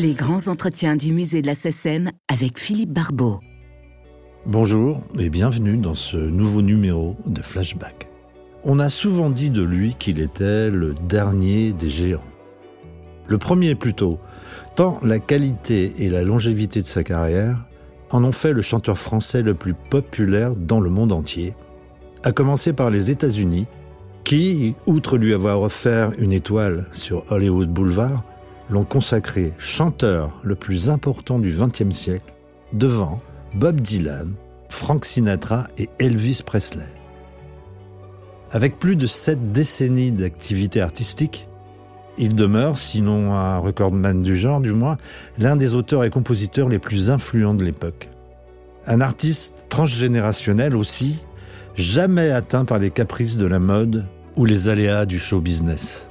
Les grands entretiens du musée de la SEM avec Philippe Barbeau. Bonjour et bienvenue dans ce nouveau numéro de Flashback. On a souvent dit de lui qu'il était le dernier des géants. Le premier plutôt, tant la qualité et la longévité de sa carrière en ont fait le chanteur français le plus populaire dans le monde entier, à commencer par les États-Unis, qui, outre lui avoir offert une étoile sur Hollywood Boulevard, l'ont consacré chanteur le plus important du XXe siècle, devant Bob Dylan, Frank Sinatra et Elvis Presley. Avec plus de sept décennies d'activité artistique, il demeure, sinon un recordman du genre du moins, l'un des auteurs et compositeurs les plus influents de l'époque. Un artiste transgénérationnel aussi, jamais atteint par les caprices de la mode ou les aléas du show business.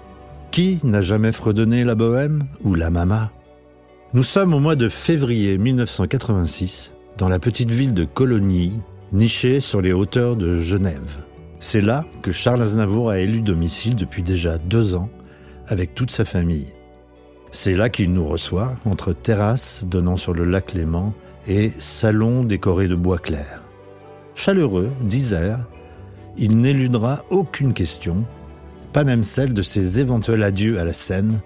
Qui n'a jamais fredonné la bohème ou la mama? Nous sommes au mois de février 1986 dans la petite ville de Cologny, nichée sur les hauteurs de Genève. C'est là que Charles Aznavour a élu domicile depuis déjà deux ans avec toute sa famille. C'est là qu'il nous reçoit, entre terrasses donnant sur le lac Léman et salon décoré de bois clair. Chaleureux, disert, il n'éludera aucune question, pas même celle de ses éventuels adieux à la scène,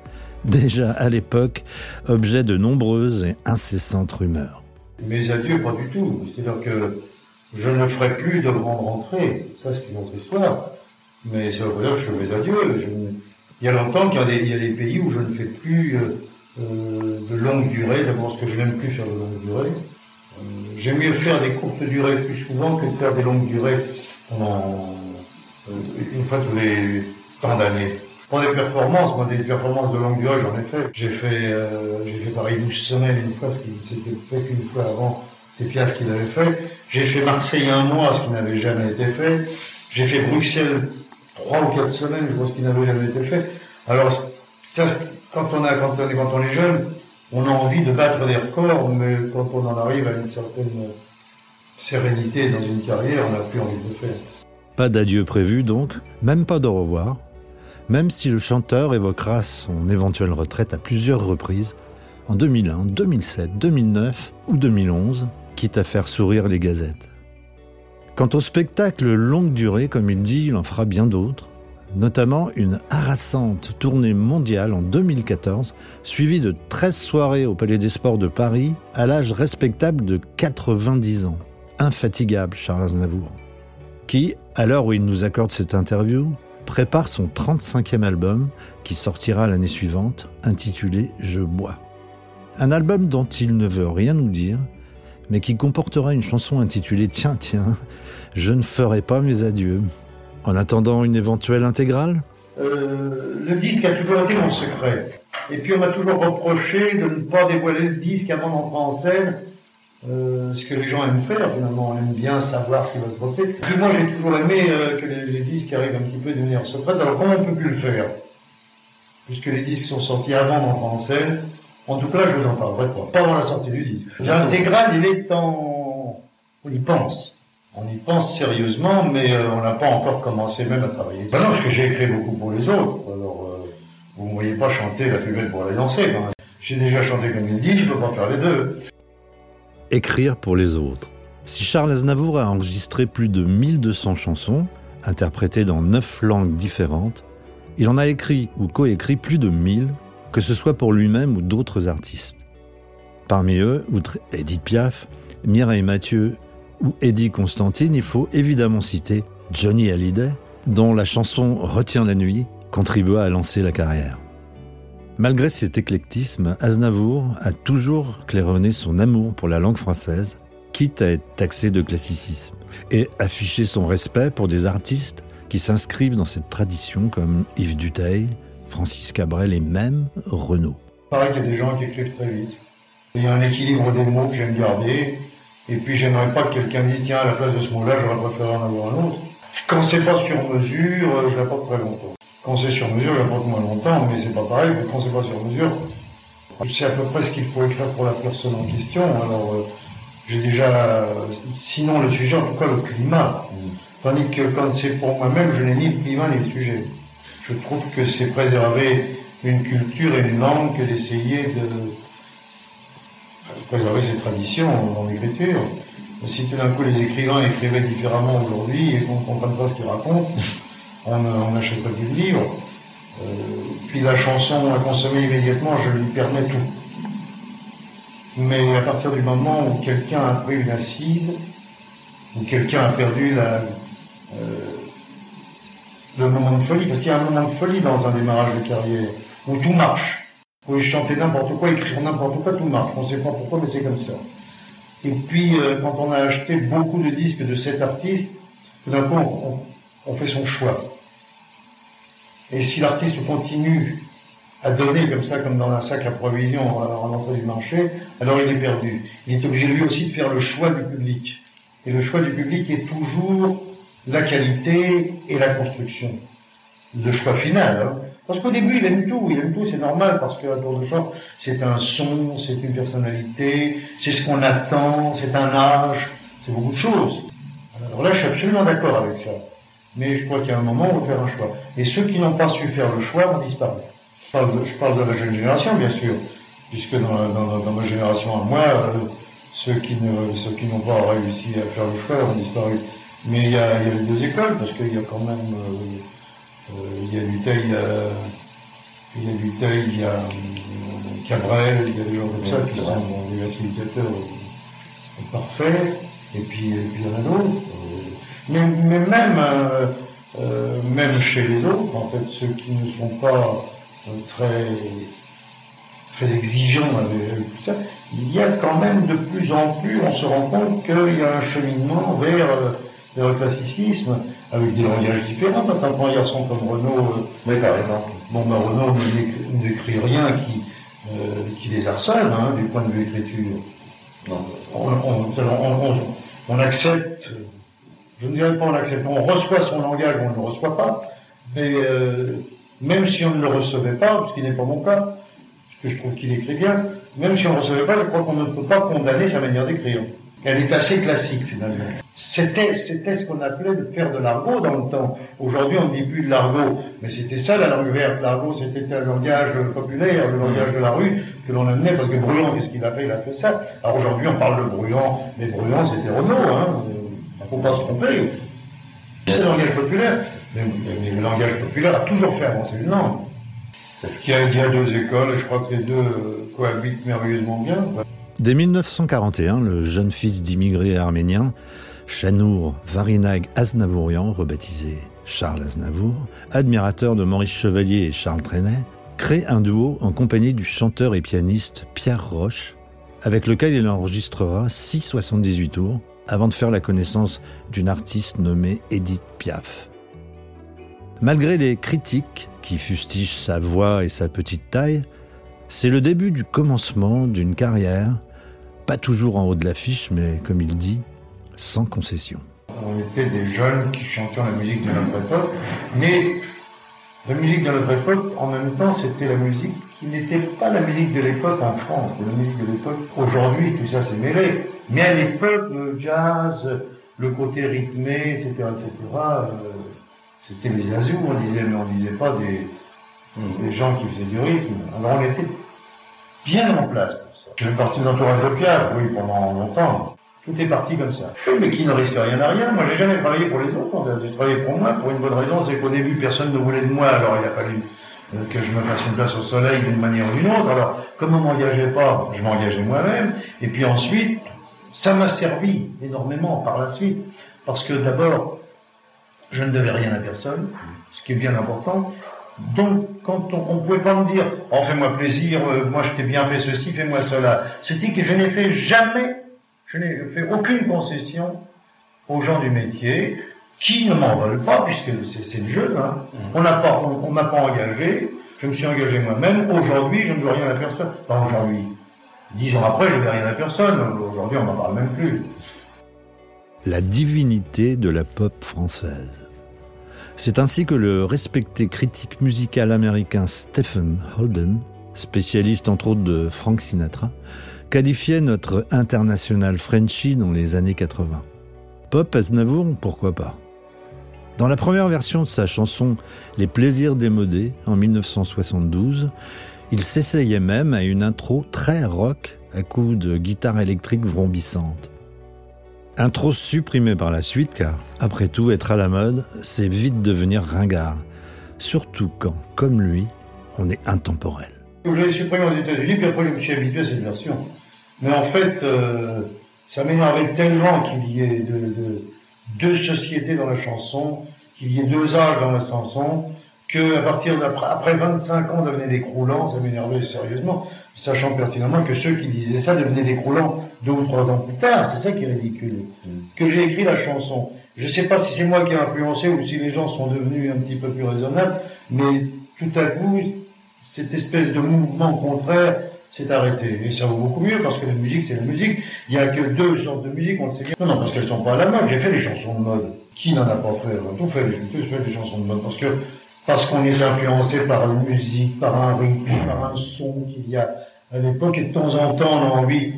déjà à l'époque objet de nombreuses et incessantes rumeurs. Mes adieux, pas du tout. C'est-à-dire que je ne ferai plus de grande rentrée. Ça, c'est une autre histoire. Mais ça veut pas dire que je fais mes adieux. Il y a longtemps qu'il y, a des pays où je ne fais plus euh, euh, de longue durée. D'abord, parce que je n'aime plus faire de longue durée. Euh, j'aime mieux faire des courtes durées plus souvent que de faire des longues durées une fois tous les tant d'années. Pour des performances, moi, des performances de longue durée, j'en ai fait. J'ai fait, euh, j'ai fait Paris 12 semaines une fois, ce qui s'était fait qu'une fois avant, c'était Pierre qui l'avait fait. J'ai fait Marseille un mois, ce qui n'avait jamais été fait. J'ai fait Bruxelles trois ou quatre semaines, je ce qui n'avait jamais été fait. Alors, ça, quand on a, quand on est, quand on est jeune, on a envie de battre des records, mais quand on en arrive à une certaine sérénité dans une carrière, on n'a plus envie de le faire. Pas d'adieu prévu donc, même pas de revoir, même si le chanteur évoquera son éventuelle retraite à plusieurs reprises, en 2001, 2007, 2009 ou 2011, quitte à faire sourire les gazettes. Quant au spectacle longue durée, comme il dit, il en fera bien d'autres, notamment une harassante tournée mondiale en 2014, suivie de 13 soirées au Palais des Sports de Paris, à l'âge respectable de 90 ans. Infatigable, Charles Aznavour. Qui, à l'heure où il nous accorde cette interview, prépare son 35e album qui sortira l'année suivante, intitulé Je bois. Un album dont il ne veut rien nous dire, mais qui comportera une chanson intitulée Tiens, tiens, je ne ferai pas mes adieux. En attendant une éventuelle intégrale? Euh, Le disque a toujours été mon secret. Et puis on m'a toujours reproché de ne pas dévoiler le disque avant d'entrer en scène euh, ce que les gens aiment faire finalement, aiment bien savoir ce qui va se passer. Moi j'ai toujours aimé euh, que les, disques arrivent un petit peu de manière secrète, alors comment on peut plus le faire? Puisque les disques sont sortis avant d'entrer en scène, en tout cas je vous en parlerai pas, pas avant la sortie du disque. L'intégral il est en... On y pense. On y pense sérieusement, mais euh, on n'a pas encore commencé même à travailler. Ben non, parce que j'ai écrit beaucoup pour les autres, alors vous ne voyez pas chanter la plus belle pour la danser J'ai déjà chanté comme il dit, je ne peux pas faire les deux écrire pour les autres. Si Charles Aznavour a enregistré plus de 1200 chansons, interprétées dans neuf langues différentes, il en a écrit ou coécrit plus de 1000, que ce soit pour lui-même ou d'autres artistes. Parmi eux, outre Edith Piaf, Mireille Mathieu ou Eddie Constantine, il faut évidemment citer Johnny Hallyday, dont la chanson Retiens la nuit contribua à lancer la carrière. Malgré cet éclectisme, Aznavour a toujours claironné son amour pour la langue française, quitte à être taxé de classicisme, et affiché son respect pour des artistes qui s'inscrivent dans cette tradition comme Yves Duteil, Francis Cabrel et même Renaud. Qu'il y a des gens qui écrivent très vite. Il y a un équilibre des mots que j'aime garder, et puis j'aimerais pas que quelqu'un dise tiens à la place de ce mot-là j'aurais préféré en avoir un autre. Quand c'est pas sur mesure, je pas très longtemps. Quand c'est sur mesure, il pas moins longtemps, mais c'est pas pareil que quand c'est pas sur mesure. Je sais à peu près ce qu'il faut écrire pour la personne en question. Alors, euh, j'ai déjà, sinon le sujet, en tout cas le climat. Tandis que quand c'est pour moi-même, je n'ai ni le climat ni le sujet. Je trouve que c'est préserver une culture et une langue que d'essayer de, préserver ses traditions dans l'écriture. Si tout d'un coup les écrivains écrivaient différemment aujourd'hui et qu'on ne comprenne pas ce qu'ils racontent, on n'achète pas du livre. Euh, puis la chanson à consommer immédiatement, je lui permets tout. Mais à partir du moment où quelqu'un a pris une assise, où quelqu'un a perdu la, euh, le moment de folie, parce qu'il y a un moment de folie dans un démarrage de carrière, où tout marche. Vous pouvez chanter n'importe quoi, écrire n'importe quoi, tout marche. On ne sait pas pourquoi, mais c'est comme ça. Et puis, euh, quand on a acheté beaucoup de disques de cet artiste, tout d'un coup, on, fait son choix. Et si l'artiste continue à donner comme ça, comme dans un sac à provision en l'entrée du marché, alors il est perdu. Il est obligé lui aussi de faire le choix du public. Et le choix du public est toujours la qualité et la construction. Le choix final. Hein. Parce qu'au début, il aime tout, il aime tout, c'est normal, parce qu'à tour de genre, c'est un son, c'est une personnalité, c'est ce qu'on attend, c'est un âge, c'est beaucoup de choses. Alors là, je suis absolument d'accord avec ça. Mais je crois qu'il y a un moment on va faire un choix. Et ceux qui n'ont pas su faire le choix vont disparaître. Je parle de, je parle de la jeune génération, bien sûr, puisque dans, dans, dans ma génération à moi, euh, ceux qui ne, ceux qui n'ont pas réussi à faire le choix ont disparu. Mais il y a, il y a les deux écoles, parce qu'il y a quand même, euh, euh, il y a Duteil, il y a, il y a Duteil, il y a euh, Cabrel, il y a des gens comme ça qui sont des facilitateurs parfaits, et puis, et puis il y en a d'autres. Mais, mais même, euh, même chez les autres, en fait, ceux qui ne sont pas très très exigeant avec tout ça, il y a quand même de plus en plus, on se rend compte qu'il y a un cheminement vers, euh, vers le classicisme, avec des langages différents. Quand un garçon comme Renaud, euh, oui, par exemple. bon, ben, Renaud ne décrit rien qui, euh, qui les harcèle, hein, du point de vue écriture. Non. On, on, on, accepte, je ne dirais pas on accepte, on reçoit son langage, on ne le reçoit pas, mais euh, même si on ne le recevait pas, ce qui n'est pas mon cas, que je trouve qu'il écrit bien, même si on ne recevait pas, je crois qu'on ne peut pas condamner sa manière d'écrire. Elle est assez classique finalement. C'était, c'était ce qu'on appelait de faire de l'argot dans le temps. Aujourd'hui, on ne dit plus de l'argot, mais c'était ça la langue verte. L'argot, c'était un langage populaire, le langage de la rue que l'on amenait parce que Bruant, qu'est-ce qu'il a fait? Il a fait ça. Alors aujourd'hui, on parle de Bruant, mais Bruant, c'était Renault. Hein. Faut pas se tromper. C'est le langage populaire. Mais, le langage populaire a toujours fait avancer une langue. Parce qu'il y, a deux écoles, je crois que les deux cohabitent merveilleusement bien. Dès 1941, le jeune fils d'immigrés arméniens, Chanour Varinag Aznavourian, rebaptisé Charles Aznavour, admirateur de Maurice Chevalier et Charles Trenet, crée un duo en compagnie du chanteur et pianiste Pierre Roche, avec lequel il enregistrera 6,78 tours avant de faire la connaissance d'une artiste nommée Edith Piaf. Malgré les critiques qui fustigent sa voix et sa petite taille, c'est le début du commencement d'une carrière, pas toujours en haut de l'affiche, mais comme il dit, sans concession. On était des jeunes qui chantaient la musique de mais la musique de notre époque, en même temps, c'était la musique qui n'était pas la musique de l'époque en France, c'était la musique de l'époque. Aujourd'hui, tout ça s'est mêlé. Mais à l'époque, le jazz, le côté rythmé, etc., etc., c'était des azous, on disait, mais on disait pas des, des gens qui faisaient du rythme. Alors on était bien en place pour ça. J'ai parti d'entourage de Pierre, oui, pendant longtemps. Tout est parti comme ça. Mais qui ne risque rien à rien. Moi, j'ai jamais travaillé pour les autres. J'ai travaillé pour moi pour une bonne raison, c'est qu'au début, personne ne voulait de moi. Alors, il a fallu euh, que je me fasse une place au soleil d'une manière ou d'une autre. Alors, comme on m'engageait pas, je m'engageais moi-même. Et puis ensuite, ça m'a servi énormément par la suite. Parce que d'abord, je ne devais rien à personne, ce qui est bien important. Donc, quand on, ne pouvait pas me dire, oh, fais-moi plaisir, euh, moi je t'ai bien fait ceci, fais-moi cela. C'est-à-dire que je n'ai fait jamais, je n'ai fait aucune concession aux gens du métier, qui ne m'en veulent pas, puisque c'est le jeu, hein. Mmh. On n'a pas, on, m'a pas engagé, je me suis engagé moi-même, aujourd'hui je ne dois rien à personne. Pas aujourd'hui. Dix ans après, je ne dois rien à personne, aujourd'hui on n'en parle même plus. La divinité de la pop française. C'est ainsi que le respecté critique musical américain Stephen Holden, spécialiste entre autres de Frank Sinatra, qualifiait notre international Frenchy dans les années 80. Pop Aznavour, pourquoi pas? Dans la première version de sa chanson Les plaisirs démodés en 1972, il s'essayait même à une intro très rock à coups de guitare électrique vrombissante. Intro supprimé par la suite, car après tout, être à la mode, c'est vite devenir ringard. Surtout quand, comme lui, on est intemporel. Je l'ai supprimé aux États-Unis, puis après je me suis habitué à cette version. Mais en fait, euh, ça m'énervait tellement qu'il y ait deux sociétés dans la chanson, qu'il y ait deux âges dans la chanson, que à partir d'après après 25 ans devenait décroulant, ça m'énervait sérieusement, sachant pertinemment que ceux qui disaient ça devenaient décroulants deux ou trois ans plus tard. C'est ça qui est ridicule. Mm. Que j'ai écrit la chanson. Je ne sais pas si c'est moi qui ai influencé ou si les gens sont devenus un petit peu plus raisonnables, mais tout à coup, cette espèce de mouvement contraire s'est arrêté. Et ça vaut beaucoup mieux parce que la musique, c'est la musique. Il n'y a que deux sortes de musique, on le sait bien. Non, non, parce qu'elles sont pas à la mode. J'ai fait des chansons de mode. Qui n'en a pas fait? On a tout fait. J'ai tous fait des chansons de mode parce que parce qu'on est influencé par une musique, par un rythme, par un son qu'il y a à l'époque, et de temps en temps, on a envie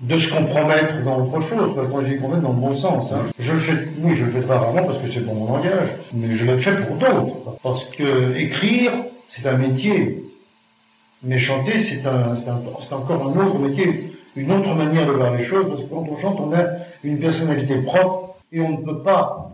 de se compromettre dans autre chose, quand dis compromettre dans le bon sens. Hein. Je le fais, oui, je le fais très rarement parce que c'est pour mon langage, mais je le fais pour d'autres. Parce que écrire, c'est un métier. Mais chanter, c'est un, c'est encore un autre métier, une autre manière de voir les choses, parce que quand on chante, on a une personnalité propre et on ne peut pas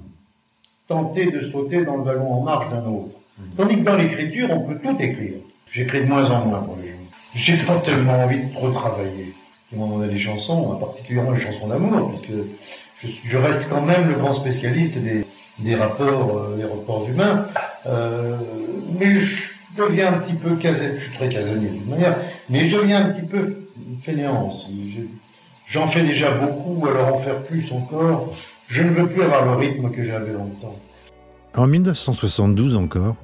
tenter de sauter dans le ballon en marche d'un autre. Tandis que dans l'écriture, on peut tout écrire. J'écris de moins en moins pour les gens. J'ai pas tellement envie de trop travailler. M'ont demandé des chansons, particulièrement les chansons d'amour, puisque je, reste quand même le grand spécialiste des, des rapports, euh, des rapports humains. Euh, mais je deviens un petit peu casanier, je suis très casanier de manière, mais je deviens un petit peu fainéant. J'en fais déjà beaucoup, alors en faire plus encore, je ne veux plus avoir le rythme que j'avais longtemps. En 1972 encore,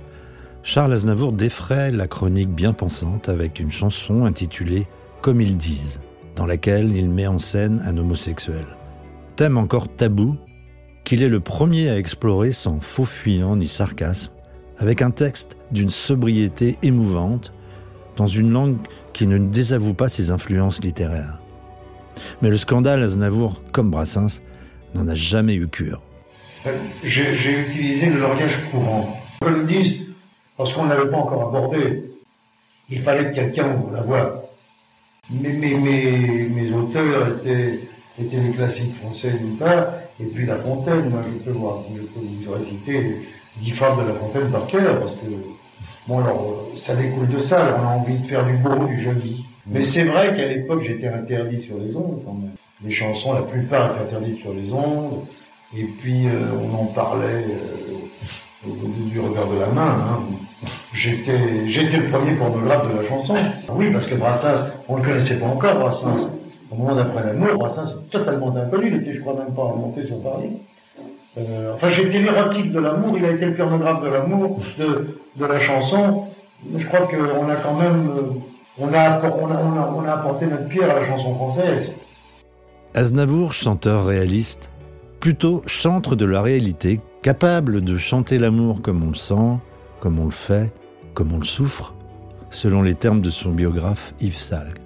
Charles Aznavour défraie la chronique bien pensante avec une chanson intitulée Comme ils disent, dans laquelle il met en scène un homosexuel. Thème encore tabou, qu'il est le premier à explorer sans faux fuyant ni sarcasme, avec un texte d'une sobriété émouvante, dans une langue qui ne désavoue pas ses influences littéraires. Mais le scandale Aznavour, comme Brassens, n'en a jamais eu cure. J'ai utilisé le langage courant. Comme ils disent, parce qu'on ne l'avait pas encore abordé, il fallait que quelqu'un ouvre la voie. Mais mes, auteurs étaient, étaient les classiques français d'une part, et puis La Fontaine. Moi, je peux, voir, je peux vous réciter dix fables de La Fontaine par cœur, parce que, bon, alors, ça découle de ça, on a envie de faire du beau, du joli. Mais c'est vrai qu'à l'époque, j'étais interdit sur les ondes, quand même. Les chansons, la plupart étaient interdites sur les ondes, et puis euh, on en parlait euh, du revers de la main. Hein. J'étais, j'étais le premier pornographe de la chanson. Oui, parce que Brassens, on ne le connaissait pas encore, Brassens. Au moment d'après l'amour, Brassens est totalement inconnu. Il était, je crois, même pas remonté sur Paris. Euh, enfin, j'étais l'érotique de l'amour. Il a été le pornographe de l'amour, de, la chanson. Je crois qu'on a quand même, euh, on a apporté notre pierre à la chanson française. Aznavour, chanteur réaliste, plutôt chantre de la réalité, capable de chanter l'amour comme on le sent, comme on le fait, comme on le souffre, selon les termes de son biographe Yves Salgue.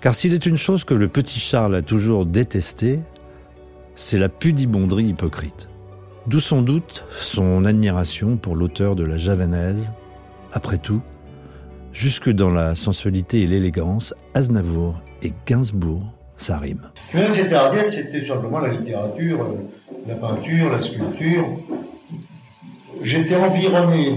Car s'il est une chose que le petit Charles a toujours détestée, c'est la pudibonderie hypocrite. D'où son doute, son admiration pour l'auteur de la javanaise. Après tout, jusque dans la sensualité et l'élégance, Aznavour et Gainsbourg, ça rime. C'était c'était simplement la littérature, euh, la peinture, la sculpture, j'étais environné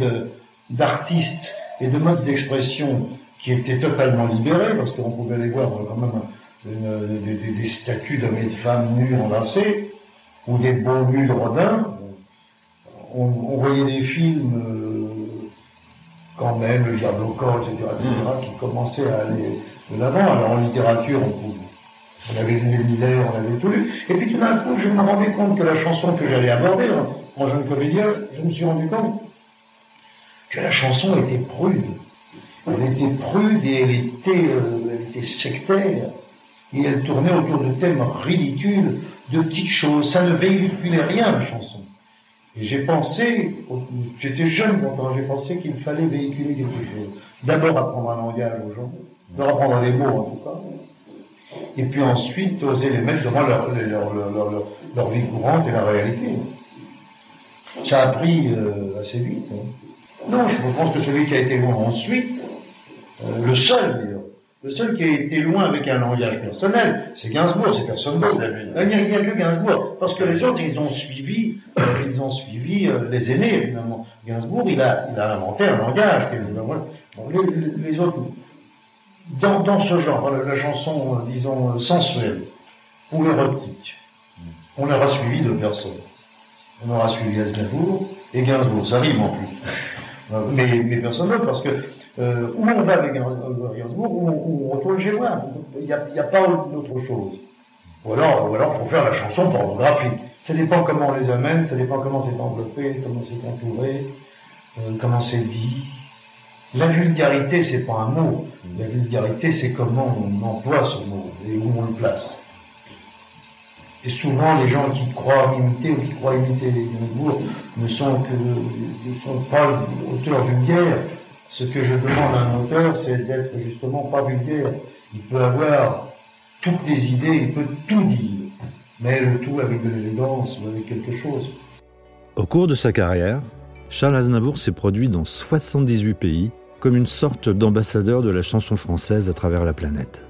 d'artistes et de modes d'expression qui étaient totalement libérés, parce qu'on pouvait les voir quand même des, statues d'hommes et de femmes nus enlacés, ou des beaux nus de Rodin. On, voyait des films, euh, quand même, Le Diable au corps, etc., etc., qui commençaient à aller de l'avant. Alors en littérature, on, on avait lu Miller, on avait tout lu. Et puis tout d'un coup, je me rendais compte que la chanson que j'allais aborder, hein, en jeune comédien, je me suis rendu compte que la chanson était prude. Elle était prude et elle était, euh, elle était sectaire. Et elle tournait autour de thèmes ridicules, de petites choses. Ça ne véhiculait rien, la chanson. Et j'ai pensé, j'étais jeune quand j'ai pensé qu'il fallait véhiculer quelque chose. D'abord apprendre un langage aux gens, leur apprendre des mots en tout cas, et puis ensuite oser les mettre devant leur, leur, leur, leur vie courante et la réalité. Ça a pris euh, assez vite. Hein. Non, je pense que celui qui a été loin ensuite, euh, le seul Le seul qui a été loin avec un langage personnel, c'est Gainsbourg, c'est personne d'autre. Il n'y a, que Gainsbourg. Parce que les autres, ils ont suivi, euh, ils ont suivi euh, les aînés, finalement. Gainsbourg, il a, il a inventé un langage. Bon, les, les, autres, dans, dans ce genre, la, la chanson, euh, disons, sensuelle ou érotique, on n'aura suivi de personne. On aura suivi Aznavour et Gainsbourg. Ça rime en plus. mais, mais personne d'autre, parce que euh, où on va avec Gainsbourg, où, où on retourne chez moi. Il n'y a, a, pas d'autre chose. Ou alors, ou alors, faut faire la chanson pornographique. Ça dépend comment on les amène, ça dépend comment c'est enveloppé, comment c'est entouré, euh, comment c'est dit. La vulgarité, c'est pas un mot. La vulgarité, c'est comment on emploie ce mot et où on le place. Et souvent, les gens qui croient imiter ou qui croient imiter les Gainsbourg ne sont que, ne sont pas auteurs vulgaires. Ce que je demande à un auteur, c'est d'être justement pas vulgaire. Il peut avoir toutes les idées, il peut tout dire, mais le tout avec de l'élégance avec quelque chose. Au cours de sa carrière, Charles Aznavour s'est produit dans 78 pays comme une sorte d'ambassadeur de la chanson française à travers la planète.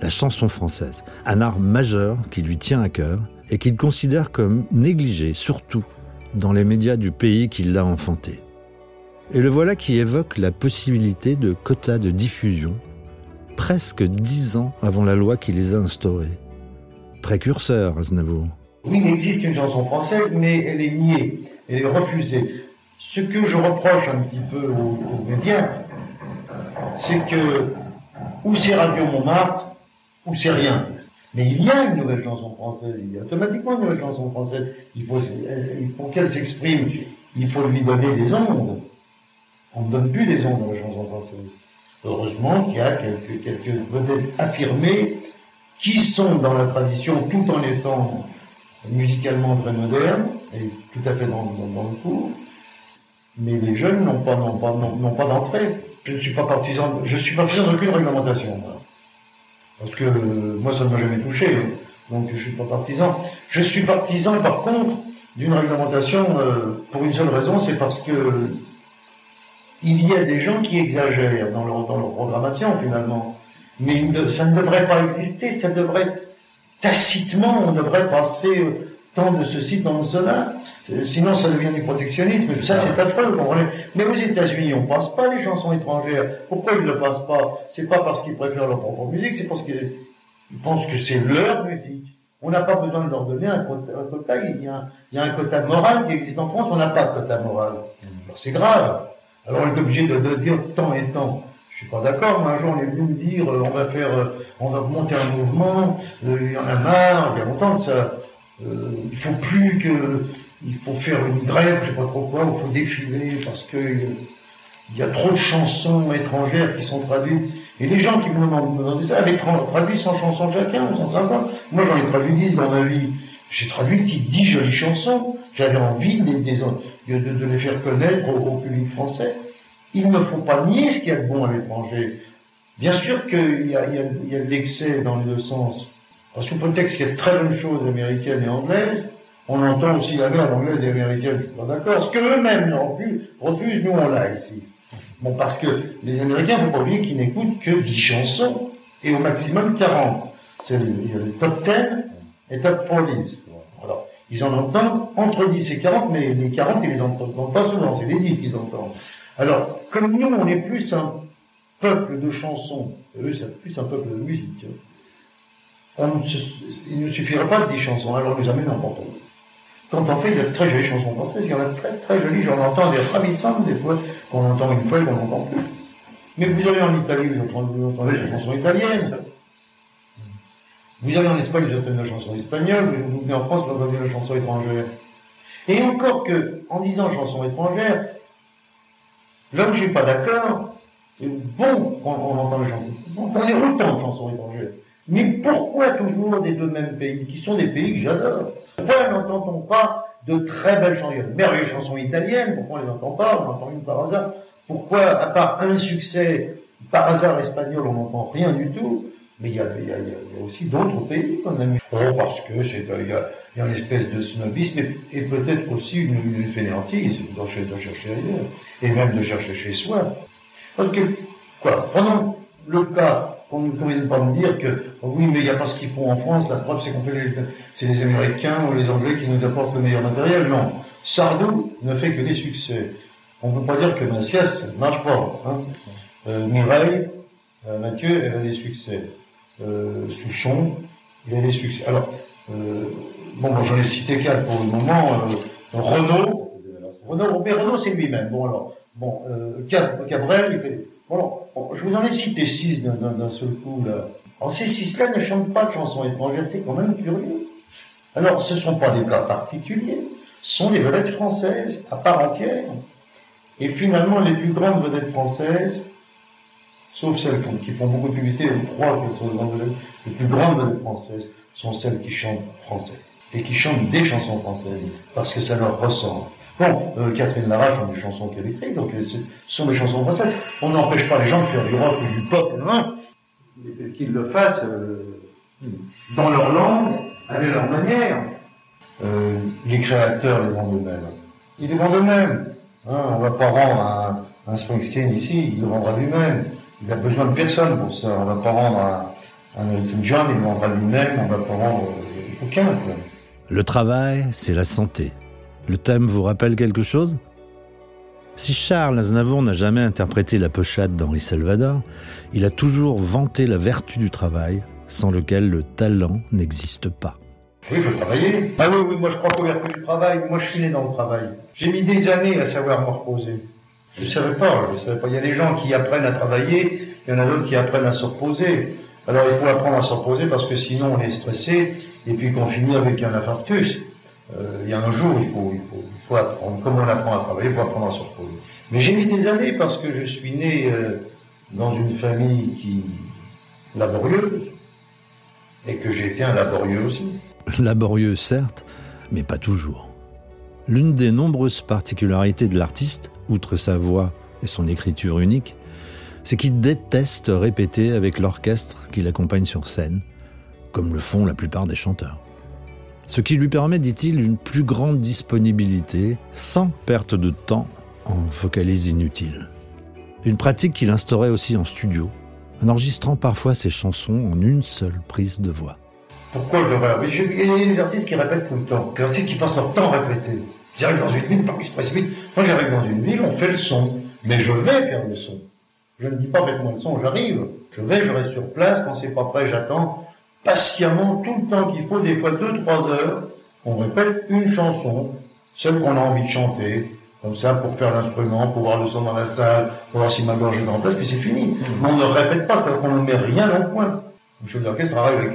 La chanson française, un art majeur qui lui tient à cœur et qu'il considère comme négligé, surtout dans les médias du pays qui l'a enfanté. Et le voilà qui évoque la possibilité de quotas de diffusion, presque dix ans avant la loi qui les a instaurés. Précurseur, Aznavour. Oui, il existe une chanson française, mais elle est niée, elle est refusée. Ce que je reproche un petit peu aux, médias, c'est que ou c'est Radio Montmartre, ou c'est rien. Mais il y a une nouvelle chanson française, il y a automatiquement une nouvelle chanson française. Il faut, pour qu'elle s'exprime, il faut lui donner des ondes. On ne donne plus des ondes dans la chanson française. Heureusement qu'il y a quelques, quelques vedettes affirmées qui sont dans la tradition tout en étant musicalement très modernes et tout à fait dans, dans, le cours. Mais les jeunes n'ont pas, n'ont pas, n'ont pas d'entrée. Je ne suis pas partisan, je suis partisan d'aucune réglementation. Parce que moi, ça ne m'a jamais touché. Donc, je suis pas partisan. Je suis partisan, par contre, d'une réglementation euh, pour une seule raison, c'est parce que il y a des gens qui exagèrent dans leur, dans leur programmation finalement. Mais ça ne devrait pas exister, ça devrait être tacitement, on devrait passer tant de ceci, tant de cela. Sinon, ça devient du protectionnisme. Ça, c'est affreux, vous comprenez. Mais aux États-Unis, on passe pas les chansons étrangères. Pourquoi ils ne le passent pas? C'est pas parce qu'ils préfèrent leur propre musique, c'est parce qu'ils pensent que c'est leur musique. On n'a pas besoin de leur donner un quota. Il, y a un, il y a un quota moral qui existe en France. On n'a pas de quota moral. C'est grave. Alors on est obligé de, dire tant et tant. Je suis pas d'accord, mais un jour on est venu me dire, euh, on va faire, euh, on va monter un mouvement, euh, il y en a marre, il y a longtemps ça, il faut plus que, il faut faire une grève, je sais pas trop quoi, il faut défiler parce que il y a trop de chansons étrangères qui sont traduites. Et les gens qui me demandent, ça avaient traduit 100 chansons chacun, 150. Moi j'en ai traduit 10 dans ma vie. J'ai traduit 10 jolies chansons. J'avais envie de, les faire connaître au, public français. Il ne faut pas nier ce qu'il y a de bon à l'étranger. Bien sûr qu'il y a, de l'excès dans les deux sens. Sous prétexte qu'il y a de très bonnes choses américaines et anglaises, on entend aussi la merde anglaise et américaine, je suis pas d'accord. Ce que eux-mêmes refusent, nous on l'a ici. Bon, parce que les Américains, faut pas oublier qu'ils n'écoutent que 10 chansons, et au maximum 40. C'est le top 10 top 40. Alors, ils en entendent entre 10 et 40, mais les 40, ils les entendent pas souvent, c'est les 10 qu'ils entendent. Alors, comme nous, on est plus un peuple de chansons, eux, c'est plus un peuple de musique. Hein on, il ne suffirait pas de 10 chansons, alors on nous amène n'importe où. Quand on fait, il de très jolies chansons françaises, il y en a très très jolies, j'en entends des ravissantes des fois, qu'on entend une fois et qu'on n'entend plus. Mais vous allez en Italie, vous entendez la chanson italienne. Vous allez en Espagne, vous entendez la chanson espagnole, vous venez en France, vous entendez la chanson étrangère. Et encore que, en disant chanson étrangère, là où je suis pas d'accord, c'est bon on, on entend les chansons. On est autant de chansons étrangères. Mais pourquoi toujours des deux mêmes pays, qui sont des pays que j'adore? Pourquoi n'entend-on pas de très belles chansons? Il merveilleuses chansons italiennes, pourquoi on les entend pas? On entend une par hasard. Pourquoi, à part un succès par hasard espagnol, on n'entend rien du tout? Mais il y a, aussi d'autres pays qu'on a mis. Oh, parce que c'est, il y a, il y a une espèce de snobisme et, peut-être aussi une, une fainéantise de chercher ailleurs et même de chercher chez soi. Parce que, quoi, prenons le cas qu'on ne vienne pas me dire que oui, mais il n'y a pas ce qu'ils font en France. La preuve, c'est qu'on fait les, c'est les Américains ou les Anglais qui nous apportent le meilleur matériel. Non, Sardou ne fait que des succès. On ne peut pas dire que Macias ne marche pas. Hein. Euh, Mireille, euh, Mathieu, elle a des succès. Euh, Souchon, il a des succès. Alors, euh, bon, j'en ai cité quatre pour le moment. Euh, Renault, Renault, mais Renault, c'est lui-même. Bon, alors, bon, euh, Cabrel, il fait. Bon, je vous en ai cité six d'un seul coup, là. Alors, ces six-là ne chantent pas de chansons étrangères, c'est quand même curieux. Alors, ce ne sont pas des cas particuliers, ce sont des vedettes françaises à part entière. Et finalement, les plus grandes vedettes françaises, sauf celles qui font beaucoup de publicité, je crois qu'elles sont les, plus grandes vedettes françaises sont celles qui chantent français. Et qui chantent des chansons françaises, parce que ça leur ressemble. Bon, euh, Catherine Larache ont des chansons qu'elle écrit, donc euh, ce sont des chansons françaises. On n'empêche pas les gens de faire du rock ou du pop, hein, qu'ils le fassent euh, dans leur langue, avec leur manière. Euh, les créateurs les vendent eux-mêmes. Ils les vendent eux-mêmes. Hein, on va pas rendre un, un Springsteen ici, il le vendra lui-même. Il a besoin de personne pour ça. On va pas rendre un, un Elton John, il le vendra lui-même. On va pas rendre euh, aucun. Quoi. Le travail, c'est la santé. Le thème vous rappelle quelque chose? Si Charles Aznavour n'a jamais interprété la pochade d'Henri Salvador, il a toujours vanté la vertu du travail, sans lequel le talent n'existe pas. Oui, il faut travailler. Ah oui, oui, moi je crois qu'au vertu du travail, moi je suis né dans le travail. J'ai mis des années à savoir me reposer. Je savais pas, je savais pas. Il y a des gens qui apprennent à travailler, il y en a d'autres qui apprennent à se reposer. Alors il faut apprendre à se reposer parce que sinon on est stressé et puis qu'on finit avec un infarctus. Euh, il y a un jour, il faut, il faut, il faut apprendre. Comme on apprend à travailler, il faut apprendre à se reposer. Mais j'ai mis des années parce que je suis né euh, dans une famille qui laborieuse et que j'étais un laborieux aussi. Laborieux, certes, mais pas toujours. L'une des nombreuses particularités de l'artiste, outre sa voix et son écriture unique, c'est qu'il déteste répéter avec l'orchestre qui l'accompagne sur scène, comme le font la plupart des chanteurs. Ce qui lui permet, dit-il, une plus grande disponibilité, sans perte de temps en vocalise inutile. Une pratique qu'il instaurait aussi en studio, en enregistrant parfois ses chansons en une seule prise de voix. Pourquoi je Il y a des artistes qui répètent tout le temps, des artistes qui passent leur temps à répéter. Ils arrivent dans une ville, ils se précipitent. Moi, j'arrive dans une ville, on fait le son, mais je vais faire le son. Je ne dis pas faites-moi le son, j'arrive. Je vais, je reste sur place, quand c'est pas prêt, j'attends patiemment tout le temps qu'il faut, des fois deux, trois heures. On répète une chanson, celle qu'on a envie de chanter, comme ça, pour faire l'instrument, pour voir le son dans la salle, pour voir si ma gorge est en place, puis c'est fini. On ne répète pas, c'est-à-dire qu'on ne met rien le point. Le chef d'orchestre arrive avec.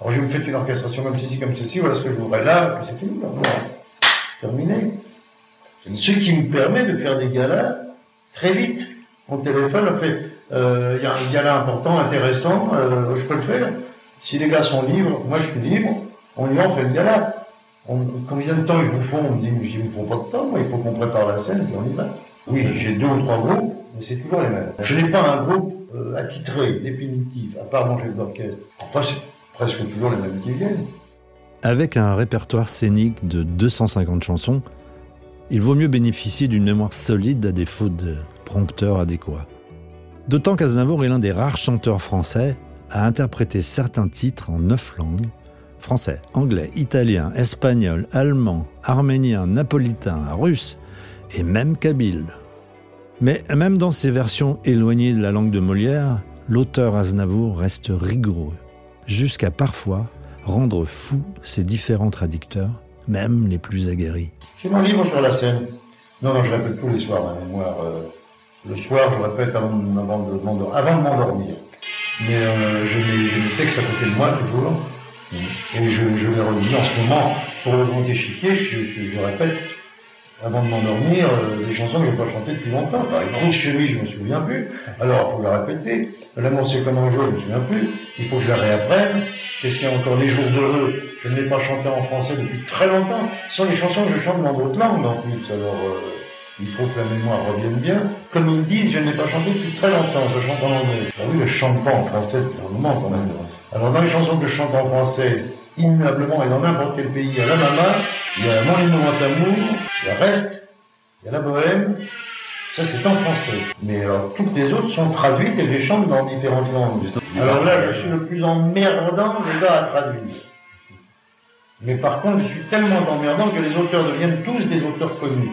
Alors je me fais une orchestration comme ceci, comme ceci, voilà ce que je voudrais là, puis c'est fini. Terminé. Ce qui me permet de faire des galas très vite. Mon téléphone a fait, euh, il y a un gala important, intéressant, euh, je peux le faire. Si les gars sont libres, moi je suis libre, on y va, on fait le gala. On, combien de temps ils vous font? On me dit, mais ils ne font pas de temps, il faut qu'on prépare la scène, puis on y va. Oui, j'ai deux ou trois groupes, mais c'est toujours les mêmes. Je n'ai pas un groupe euh, attitré, définitif, à part mon chef d'orchestre. Enfin, c'est presque toujours les mêmes qui viennent. Avec un répertoire scénique de 250 chansons, il vaut mieux bénéficier d'une mémoire solide à défaut de prompteur adéquat. D'autant qu'Aznavour est l'un des rares chanteurs français à interpréter certains titres en neuf langues français, anglais, italien, espagnol, allemand, arménien, napolitain, russe et même kabyle. Mais même dans ces versions éloignées de la langue de Molière, l'auteur Aznavour reste rigoureux, jusqu'à parfois rendre fou ses différents traducteurs, même les plus aguerris. J'ai mon livre sur la scène. Non, non, je répète tous les soirs ma mémoire. Euh, le soir, je répète avant de, m'endormir. Mais euh, j'ai mes, textes à côté de moi toujours. Et je, je les relis en ce moment pour le grand échiquier, je, je, je répète avant de m'endormir euh, des chansons que je n'ai pas chantées depuis longtemps. Par exemple, lui, je me souviens plus. Alors, il faut la répéter. L'amour, c'est comme un jeu, je me souviens plus. Il faut que je la réapprenne. Qu'est-ce qu'il y a encore Les jours heureux, je ne l'ai pas chanté en français depuis très longtemps? Ce sont des chansons que je chante dans d'autres langues en plus. Alors, euh, il faut que la mémoire revienne bien. Comme ils disent, je ne l'ai pas chanté depuis très longtemps, je chante en anglais. Ah oui, je chante pas en français depuis un moment quand même. Alors, dans les chansons que je chante en français, immuablement et dans n'importe quel pays, il y a la maman, il y a Mon moment d'amour, il y a Reste, il y a la Bohème, Ça, c'est en français. Mais alors, toutes les autres sont traduites et je chante dans différentes langues. Alors là, je suis le plus emmerdant gars à traduire. Mais par contre, je suis tellement emmerdant que les auteurs deviennent tous des auteurs connus.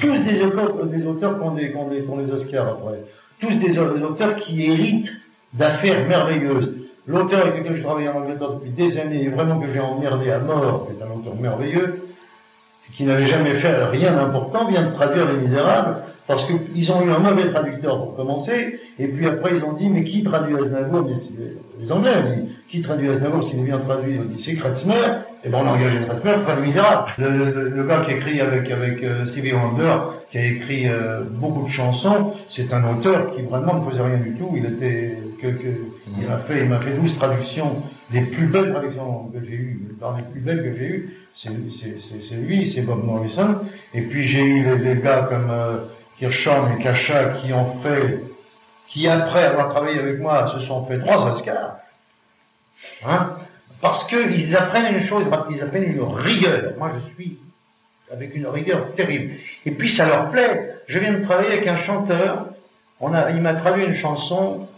Tous des auteurs, des auteurs qui ont des, qui ont des, Oscars après. Tous des auteurs qui héritent d'affaires merveilleuses. L'auteur avec lequel je travaille en Angleterre depuis des années, et vraiment que j'ai emmerdé à mort, qui est un auteur merveilleux, qui n'avait jamais fait rien d'important, vient de traduire Les Misérables, parce qu'ils ont eu un mauvais traducteur pour commencer, et puis après ils ont dit, mais qui traduit Aznavour Les Anglais ont dit, qui traduit Aznavour, ce qui nous vient traduire, dit, c'est Kratzmer, et ben on a engagé Kratzmer pour Les Misérables. Le, le, le, gars qui écrit avec, avec euh, Stevie Wonder, qui a écrit euh, beaucoup de chansons, c'est un auteur qui vraiment ne faisait rien du tout, il était, que, il m'a fait, il m'a fait 12 traductions, les plus belles traductions que j'ai eues, les plus belles que j'ai eues, c'est lui, c'est Bob Morrison, et puis j'ai eu des, des gars comme, euh, Kirchhoff et Kacha qui ont fait, qui après avoir travaillé avec moi se sont fait trois Oscars, hein, parce qu'ils apprennent une chose, ils apprennent une rigueur. Moi, je suis avec une rigueur terrible. Et puis ça leur plaît. Je viens de travailler avec un chanteur. On a, il m'a traduit une chanson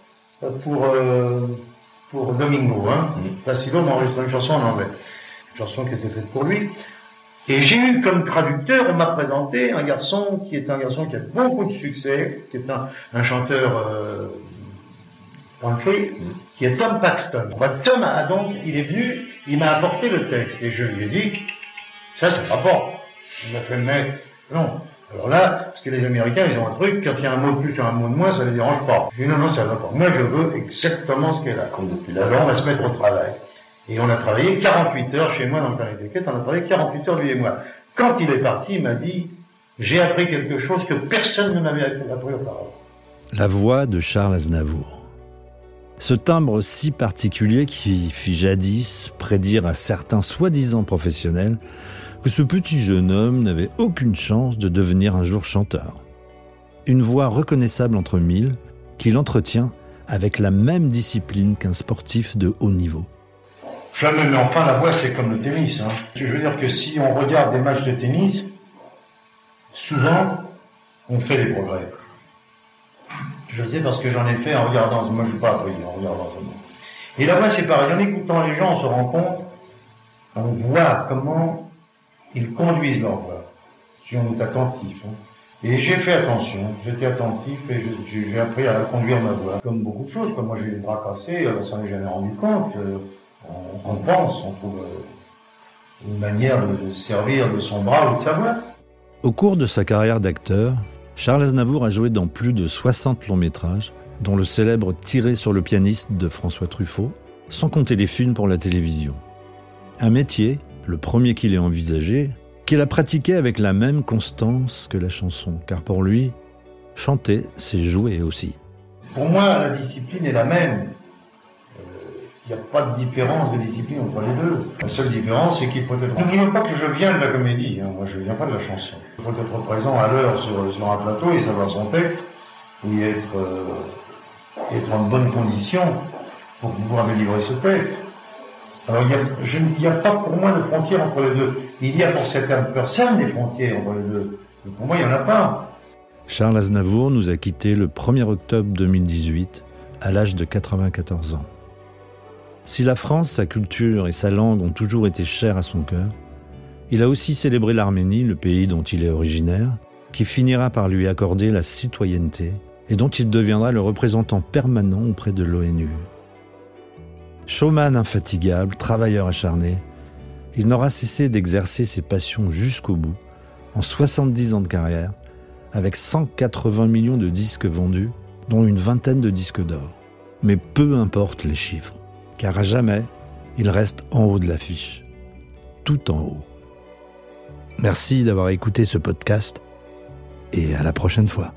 pour euh, pour Domingo. Hein. Placido m'a enregistré une chanson en anglais, une chanson qui était faite pour lui. Et j'ai eu comme traducteur, on m'a présenté un garçon qui est un garçon qui a beaucoup de succès, qui est un, un chanteur euh, country, qui est Tom Paxton. Bah, Tom a donc, il est venu, il m'a apporté le texte et je lui ai dit, ça c'est pas bon. Il m'a fait mec, non. Alors là, parce que les Américains, ils ont un truc, quand il y a un mot de plus ou un mot de moins, ça les dérange pas. Je dit, non, non, ça va pas. Moi, je veux exactement ce qu'elle a. Alors on va se mettre au travail. Et on a travaillé 48 heures chez moi dans le Paris on a travaillé 48 heures lui et moi. Quand il est parti, il m'a dit, j'ai appris quelque chose que personne ne m'avait appris auparavant. La voix de Charles Aznavour. Ce timbre si particulier qui fit jadis prédire à certains soi-disant professionnels que ce petit jeune homme n'avait aucune chance de devenir un jour chanteur. Une voix reconnaissable entre mille qu'il entretient avec la même discipline qu'un sportif de haut niveau. Jamais, mais enfin, la voix, c'est comme le tennis. Hein. Je veux dire que si on regarde des matchs de tennis, souvent, on fait des progrès. Je sais parce que j'en ai fait en regardant, moi je ne pas appris, en regardant ça. Et la voix, c'est pareil. En écoutant les gens, on se rend compte, on voit comment ils conduisent leur voix, si on est attentif. Hein. Et j'ai fait attention, j'étais attentif et j'ai appris à conduire ma voix. Comme beaucoup de choses, comme moi j'ai eu le bras cassé, euh, ça m'est jamais rendu compte. Euh, on, pense, on trouve euh, une manière de servir de son bras ou de sa voix. Au cours de sa carrière d'acteur, Charles Aznavour a joué dans plus de 60 longs métrages, dont le célèbre Tiré sur le pianiste de François Truffaut, sans compter les films pour la télévision. Un métier, le premier qu'il ait envisagé, qu'il a pratiqué avec la même constance que la chanson, car pour lui, chanter, c'est jouer aussi. Pour moi, la discipline est la même. Il n'y a pas de différence de discipline entre les deux. La seule différence, c'est qu'il faut être... N'oublions pas que je viens de la comédie, hein. moi je viens pas de la chanson. Il faut être présent à l'heure sur, sur, un plateau et savoir son texte, et être, euh, être en bonne condition pour pouvoir délivrer ce texte. Alors il n'y a, pas pour moi de frontière entre les deux. Il y a pour certaines personnes des frontières entre les deux. Pour moi, il n'y en a pas. Charles Aznavour nous a quittés le 1er octobre 2018 à l'âge de 94 ans. Si la France, sa culture et sa langue ont toujours été chères à son cœur, il a aussi célébré l'Arménie, le pays dont il est originaire, qui finira par lui accorder la citoyenneté et dont il deviendra le représentant permanent auprès de l'ONU. Showman infatigable, travailleur acharné, il n'aura cessé d'exercer ses passions jusqu'au bout, en 70 ans de carrière, avec 180 millions de disques vendus, dont une vingtaine de disques d'or. Mais peu importe les chiffres car à jamais, il reste en haut de l'affiche. Tout en haut. Merci d'avoir écouté ce podcast et à la prochaine fois.